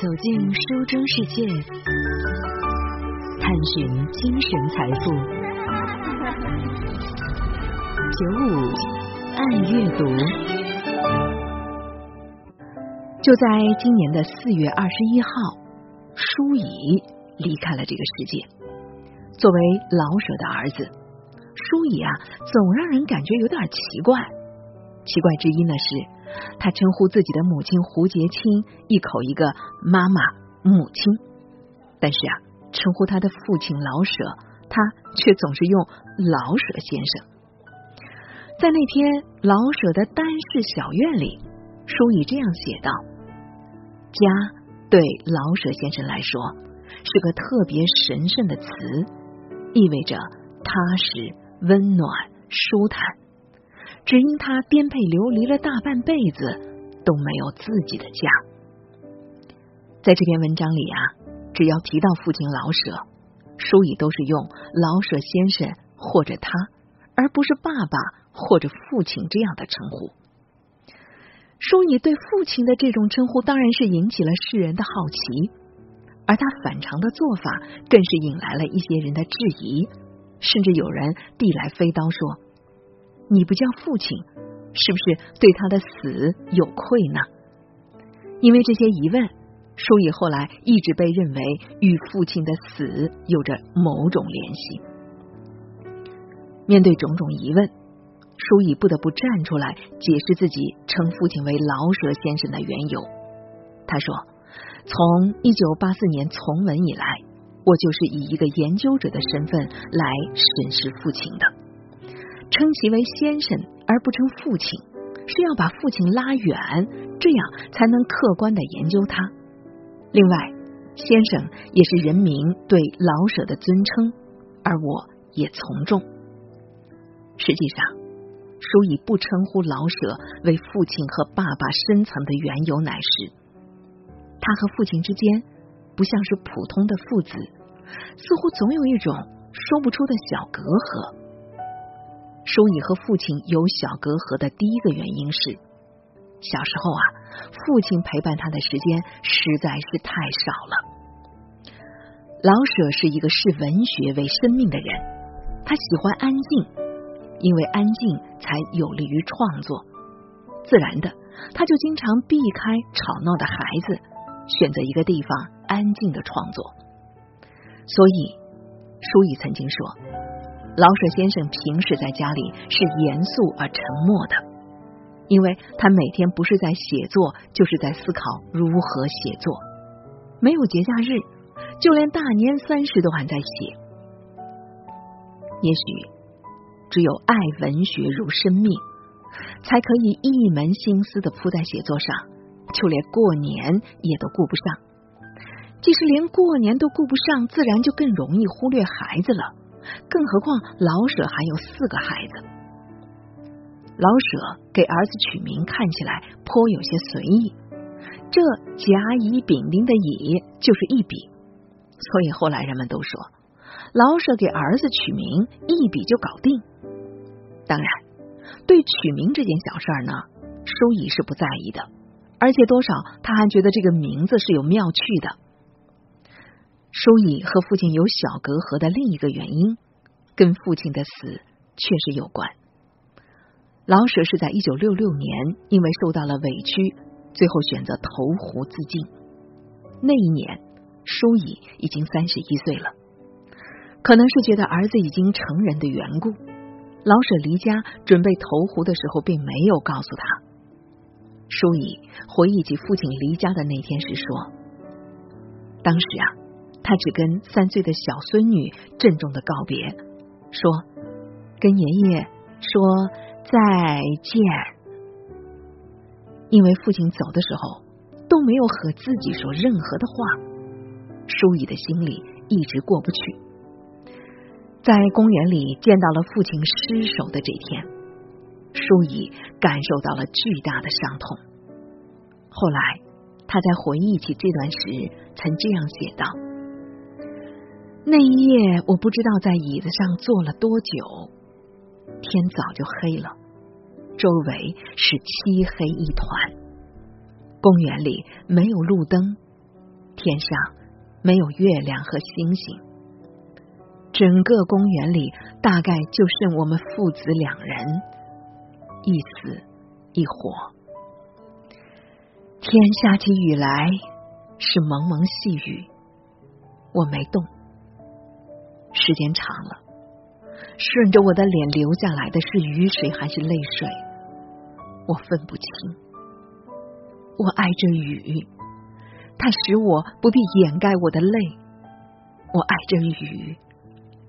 走进书中世界，探寻精神财富。九五爱阅读。就在今年的四月二十一号，舒乙离开了这个世界。作为老舍的儿子，舒乙啊，总让人感觉有点奇怪。奇怪之一呢是。他称呼自己的母亲胡洁清一口一个妈妈母亲，但是啊，称呼他的父亲老舍，他却总是用老舍先生。在那篇老舍的单室小院里，书以这样写道：“家对老舍先生来说是个特别神圣的词，意味着踏实、温暖、舒坦。”只因他颠沛流离了大半辈子，都没有自己的家。在这篇文章里啊，只要提到父亲老舍，书乙都是用老舍先生或者他，而不是爸爸或者父亲这样的称呼。书乙对父亲的这种称呼，当然是引起了世人的好奇，而他反常的做法，更是引来了一些人的质疑，甚至有人递来飞刀说。你不叫父亲，是不是对他的死有愧呢？因为这些疑问，舒乙后来一直被认为与父亲的死有着某种联系。面对种种疑问，舒乙不得不站出来解释自己称父亲为老舍先生的缘由。他说：“从一九八四年从文以来，我就是以一个研究者的身份来审视父亲的。”称其为先生而不称父亲，是要把父亲拉远，这样才能客观的研究他。另外，先生也是人民对老舍的尊称，而我也从众。实际上，书以不称呼老舍为父亲和爸爸深层的缘由，乃是他和父亲之间不像是普通的父子，似乎总有一种说不出的小隔阂。舒乙和父亲有小隔阂的第一个原因是，小时候啊，父亲陪伴他的时间实在是太少了。老舍是一个视文学为生命的人，他喜欢安静，因为安静才有利于创作。自然的，他就经常避开吵闹的孩子，选择一个地方安静的创作。所以，舒乙曾经说。老舍先生平时在家里是严肃而沉默的，因为他每天不是在写作，就是在思考如何写作。没有节假日，就连大年三十都还在写。也许只有爱文学如生命，才可以一门心思的扑在写作上，就连过年也都顾不上。即使连过年都顾不上，自然就更容易忽略孩子了。更何况老舍还有四个孩子，老舍给儿子取名看起来颇有些随意，这甲乙丙丁的乙就是一笔，所以后来人们都说老舍给儿子取名一笔就搞定。当然，对取名这件小事儿呢，舒乙是不在意的，而且多少他还觉得这个名字是有妙趣的。舒乙和父亲有小隔阂的另一个原因，跟父亲的死确实有关。老舍是在一九六六年，因为受到了委屈，最后选择投湖自尽。那一年，舒乙已经三十一岁了。可能是觉得儿子已经成人的缘故，老舍离家准备投湖的时候，并没有告诉他。舒乙回忆起父亲离家的那天时说：“当时啊。”他只跟三岁的小孙女郑重的告别，说：“跟爷爷说再见。”因为父亲走的时候都没有和自己说任何的话，舒乙的心里一直过不去。在公园里见到了父亲失手的这天，舒乙感受到了巨大的伤痛。后来他在回忆起这段时，曾这样写道。那一夜，我不知道在椅子上坐了多久，天早就黑了，周围是漆黑一团，公园里没有路灯，天上没有月亮和星星，整个公园里大概就剩我们父子两人，一死一活。天下起雨来是蒙蒙细雨，我没动。时间长了，顺着我的脸流下来的是雨水还是泪水，我分不清。我爱着雨。它使我不必掩盖我的泪，我爱着雨，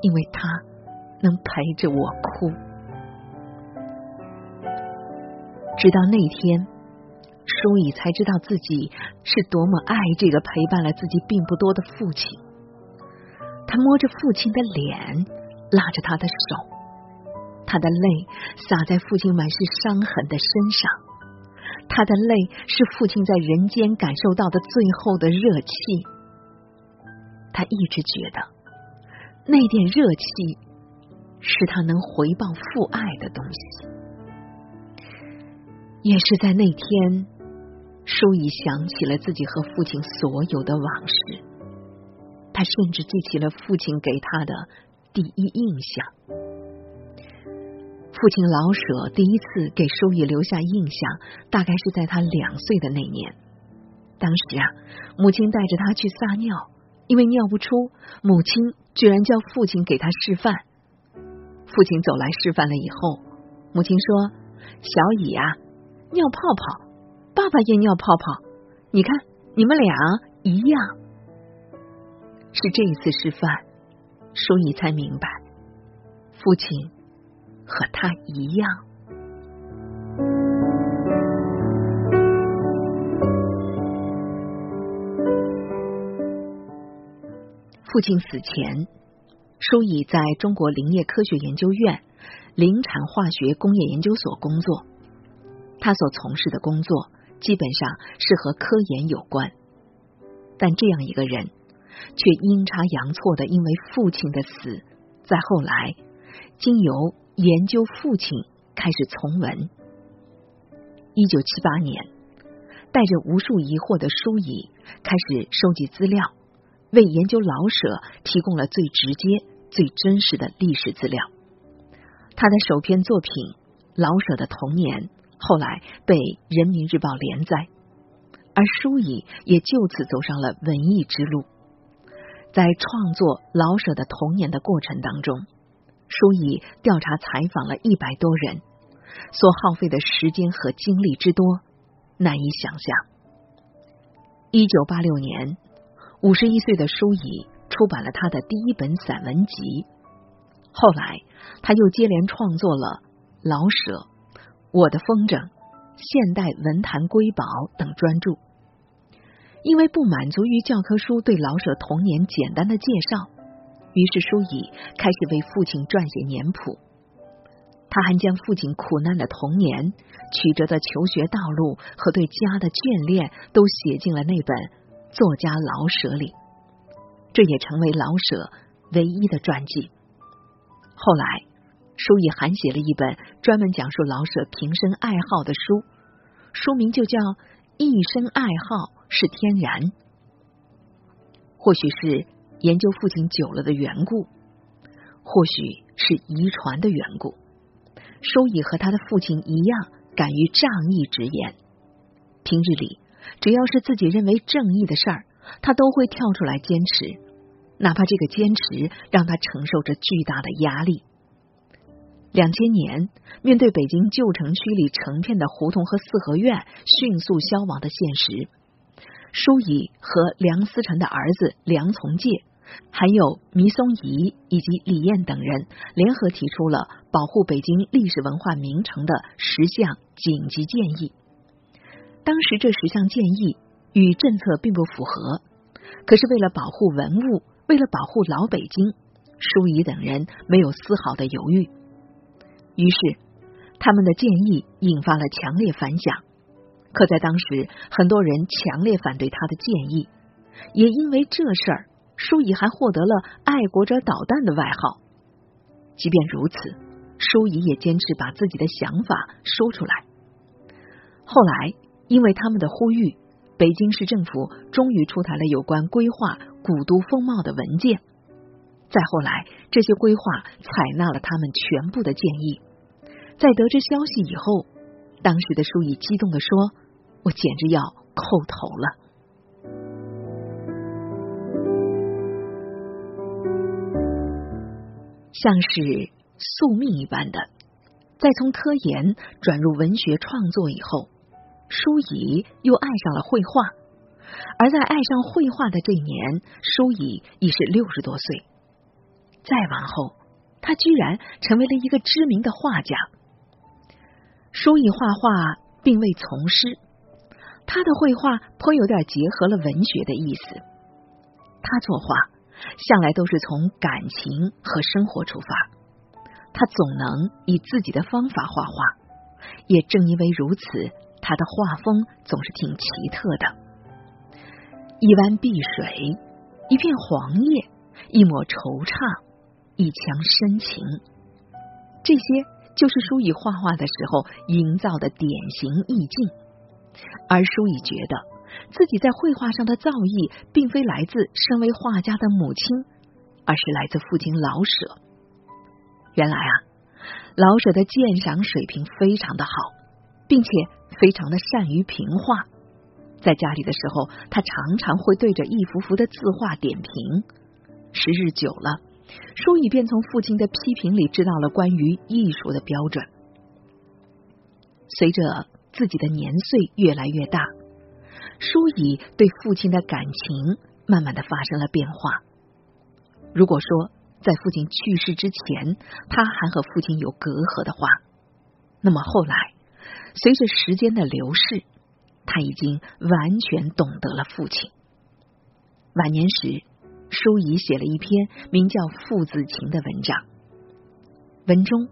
因为它能陪着我哭。直到那天，舒乙才知道自己是多么爱这个陪伴了自己并不多的父亲。他摸着父亲的脸，拉着他的手，他的泪洒在父亲满是伤痕的身上。他的泪是父亲在人间感受到的最后的热气。他一直觉得那点热气是他能回报父爱的东西。也是在那天，舒乙想起了自己和父亲所有的往事。他甚至记起了父亲给他的第一印象。父亲老舍第一次给舒乙留下印象，大概是在他两岁的那年。当时啊，母亲带着他去撒尿，因为尿不出，母亲居然叫父亲给他示范。父亲走来示范了以后，母亲说：“小乙啊，尿泡泡，爸爸也尿泡泡，你看你们俩一样。”是这一次示范，舒乙才明白，父亲。和他一样。父亲死前，舒乙在中国林业科学研究院林产化学工业研究所工作。他所从事的工作基本上是和科研有关，但这样一个人，却阴差阳错的因为父亲的死，再后来经由。研究父亲开始从文。一九七八年，带着无数疑惑的舒乙开始收集资料，为研究老舍提供了最直接、最真实的历史资料。他的首篇作品《老舍的童年》后来被《人民日报》连载，而舒乙也就此走上了文艺之路。在创作《老舍的童年》的过程当中。舒乙调查采访了一百多人，所耗费的时间和精力之多，难以想象。一九八六年，五十一岁的舒乙出版了他的第一本散文集。后来，他又接连创作了《老舍》《我的风筝》《现代文坛瑰宝》等专著。因为不满足于教科书对老舍童年简单的介绍。于是，舒乙开始为父亲撰写年谱。他还将父亲苦难的童年、曲折的求学道路和对家的眷恋，都写进了那本《作家老舍》里。这也成为老舍唯一的传记。后来，舒乙还写了一本专门讲述老舍平生爱好的书，书名就叫《一生爱好是天然》。或许是。研究父亲久了的缘故，或许是遗传的缘故，舒乙和他的父亲一样，敢于仗义直言。平日里，只要是自己认为正义的事儿，他都会跳出来坚持，哪怕这个坚持让他承受着巨大的压力。两千年，面对北京旧城区里成片的胡同和四合院迅速消亡的现实，舒乙和梁思成的儿子梁从诫。还有弥松仪以及李燕等人联合提出了保护北京历史文化名城的十项紧急建议。当时这十项建议与政策并不符合，可是为了保护文物，为了保护老北京，舒仪等人没有丝毫的犹豫。于是，他们的建议引发了强烈反响。可在当时，很多人强烈反对他的建议，也因为这事儿。舒乙还获得了“爱国者导弹”的外号。即便如此，舒乙也坚持把自己的想法说出来。后来，因为他们的呼吁，北京市政府终于出台了有关规划古都风貌的文件。再后来，这些规划采纳了他们全部的建议。在得知消息以后，当时的舒乙激动的说：“我简直要叩头了。”像是宿命一般的，在从科研转入文学创作以后，舒乙又爱上了绘画。而在爱上绘画的这年，舒乙已是六十多岁。再往后，他居然成为了一个知名的画家。舒乙画画并未从师，他的绘画颇有点结合了文学的意思。他作画向来都是从感情和生活出发，他总能以自己的方法画画。也正因为如此，他的画风总是挺奇特的。一湾碧水，一片黄叶，一抹惆怅。一腔深情，这些就是舒以画画的时候营造的典型意境。而舒乙觉得自己在绘画上的造诣，并非来自身为画家的母亲，而是来自父亲老舍。原来啊，老舍的鉴赏水平非常的好，并且非常的善于评画。在家里的时候，他常常会对着一幅幅的字画点评。时日久了。舒乙便从父亲的批评里知道了关于艺术的标准。随着自己的年岁越来越大，舒乙对父亲的感情慢慢的发生了变化。如果说在父亲去世之前，他还和父亲有隔阂的话，那么后来随着时间的流逝，他已经完全懂得了父亲。晚年时。舒乙写了一篇名叫《父子情》的文章，文中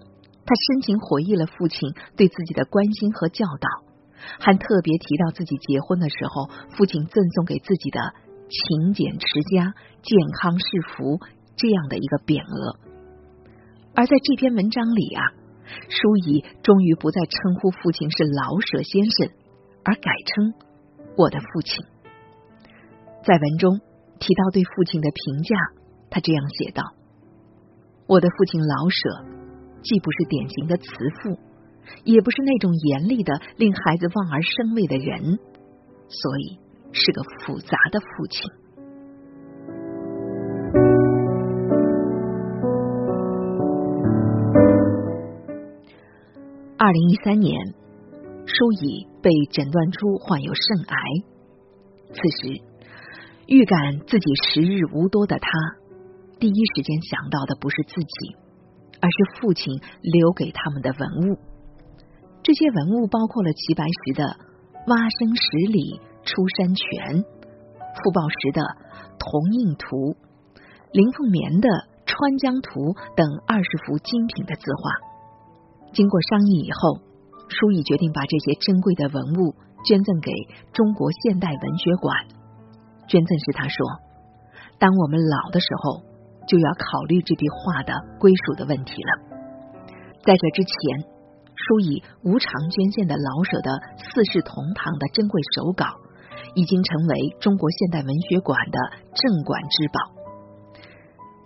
他深情回忆了父亲对自己的关心和教导，还特别提到自己结婚的时候，父亲赠送给自己的“勤俭持家、健康是福”这样的一个匾额。而在这篇文章里啊，舒乙终于不再称呼父亲是老舍先生，而改称我的父亲。在文中。提到对父亲的评价，他这样写道：“我的父亲老舍，既不是典型的慈父，也不是那种严厉的令孩子望而生畏的人，所以是个复杂的父亲。”二零一三年，舒乙被诊断出患有肾癌，此时。预感自己时日无多的他，第一时间想到的不是自己，而是父亲留给他们的文物。这些文物包括了齐白石的《蛙声十里出山泉》，傅抱石的《铜印图》，林凤眠的《川江图》等二十幅精品的字画。经过商议以后，舒乙决定把这些珍贵的文物捐赠给中国现代文学馆。捐赠时，他说：“当我们老的时候，就要考虑这笔画的归属的问题了。”在这之前，舒乙无偿捐献的老舍的《四世同堂》的珍贵手稿，已经成为中国现代文学馆的镇馆之宝。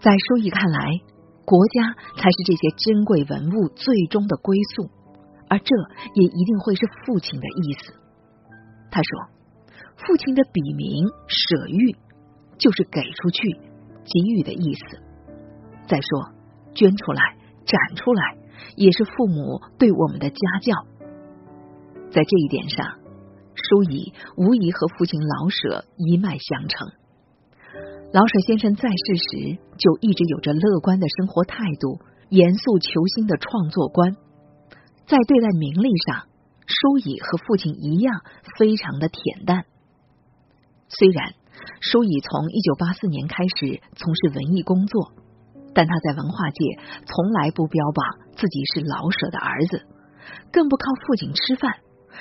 在舒乙看来，国家才是这些珍贵文物最终的归宿，而这也一定会是父亲的意思。他说。父亲的笔名“舍玉”，就是给出去、给予的意思。再说，捐出来、展出来，也是父母对我们的家教。在这一点上，舒乙无疑和父亲老舍一脉相承。老舍先生在世时就一直有着乐观的生活态度、严肃求新的创作观，在对待名利上，舒乙和父亲一样，非常的恬淡。虽然舒乙从一九八四年开始从事文艺工作，但他在文化界从来不标榜自己是老舍的儿子，更不靠父亲吃饭。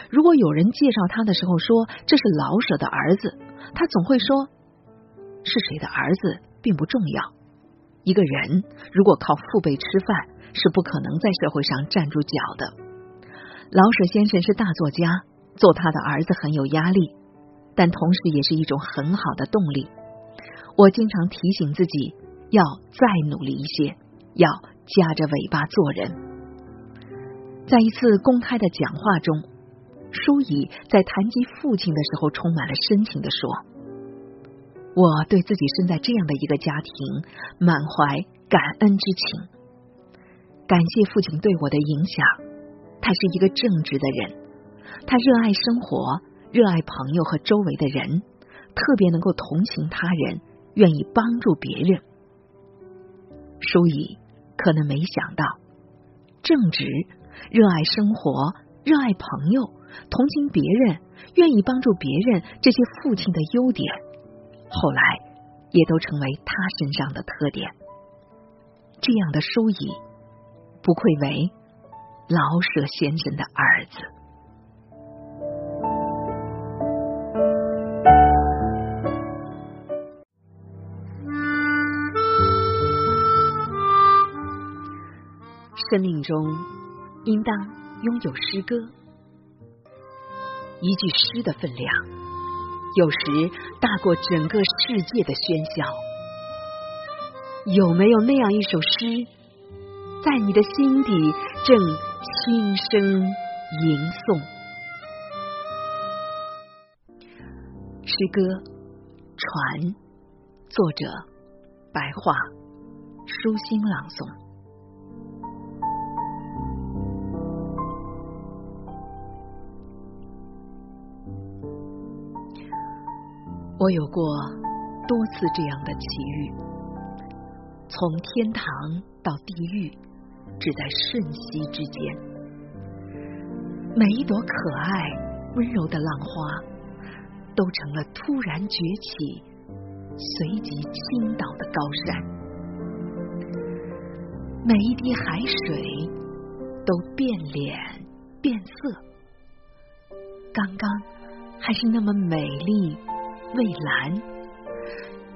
如果有人介绍他的时候说这是老舍的儿子，他总会说是谁的儿子并不重要。一个人如果靠父辈吃饭，是不可能在社会上站住脚的。老舍先生是大作家，做他的儿子很有压力。但同时也是一种很好的动力。我经常提醒自己要再努力一些，要夹着尾巴做人。在一次公开的讲话中，舒乙在谈及父亲的时候，充满了深情的说：“我对自己生在这样的一个家庭，满怀感恩之情。感谢父亲对我的影响，他是一个正直的人，他热爱生活，热爱朋友和周围的人，特别能够同情他人。”愿意帮助别人，舒乙可能没想到，正直、热爱生活、热爱朋友、同情别人、愿意帮助别人这些父亲的优点，后来也都成为他身上的特点。这样的舒乙，不愧为老舍先生的儿子。生命中应当拥有诗歌，一句诗的分量，有时大过整个世界的喧嚣。有没有那样一首诗，在你的心底正轻声吟诵？诗歌传，作者白话，舒心朗诵。我有过多次这样的奇遇，从天堂到地狱，只在瞬息之间。每一朵可爱温柔的浪花，都成了突然崛起、随即倾倒的高山。每一滴海水都变脸变色，刚刚还是那么美丽。蔚蓝，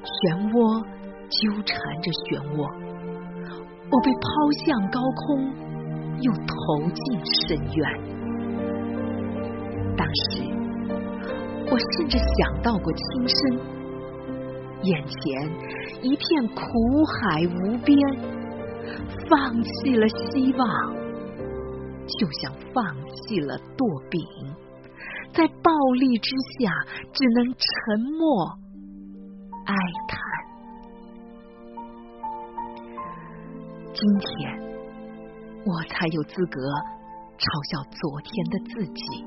漩涡纠缠着漩涡，我被抛向高空，又投进深渊。当时，我甚至想到过轻生，眼前一片苦海无边，放弃了希望，就像放弃了舵柄。在暴力之下，只能沉默哀叹。今天，我才有资格嘲笑昨天的自己，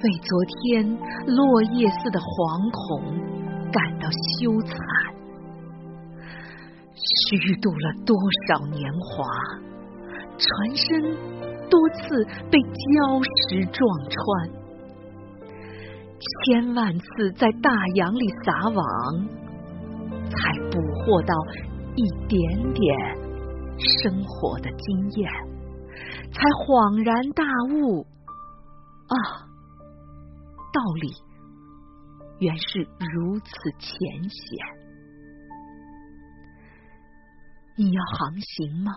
为昨天落叶似的惶恐感到羞惭。虚度了多少年华，船身多次被礁石撞穿。千万次在大洋里撒网，才捕获到一点点生活的经验，才恍然大悟啊，道理原是如此浅显。你要航行吗？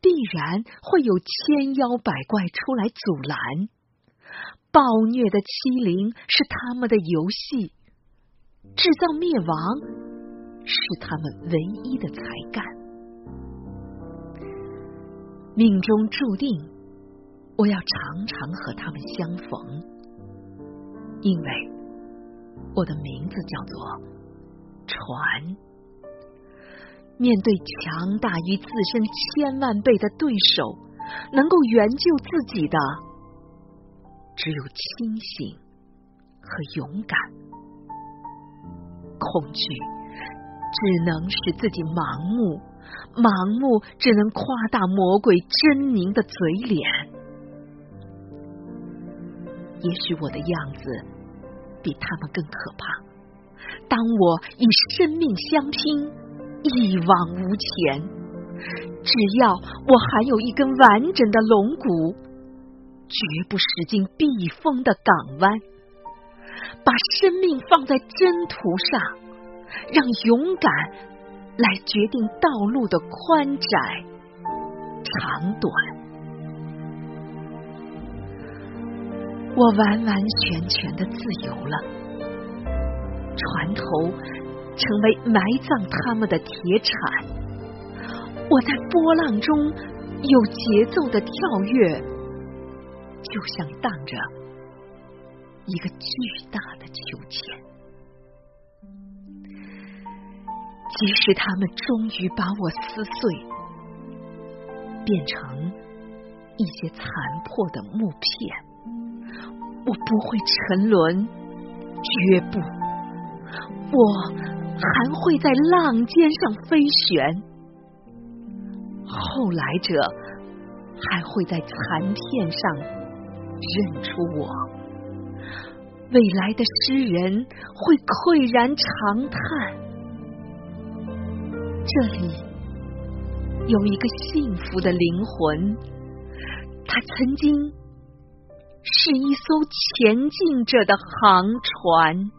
必然会有千妖百怪出来阻拦。暴虐的欺凌是他们的游戏，制造灭亡是他们唯一的才干。命中注定，我要常常和他们相逢，因为我的名字叫做船。面对强大于自身千万倍的对手，能够援救自己的。只有清醒和勇敢，恐惧只能使自己盲目，盲目只能夸大魔鬼狰狞的嘴脸。也许我的样子比他们更可怕。当我以生命相拼，一往无前，只要我还有一根完整的龙骨。绝不驶进避风的港湾，把生命放在征途上，让勇敢来决定道路的宽窄、长短。我完完全全的自由了。船头成为埋葬他们的铁铲，我在波浪中有节奏的跳跃，就像荡着一个巨大的秋千。即使他们终于把我撕碎，变成一些残破的木片，我不会沉沦，绝不，我还会在浪尖上飞旋。后来者还会在残片上认出我，未来的诗人会喟然长叹。这里有一个幸福的灵魂，他曾经是一艘前进着的航船。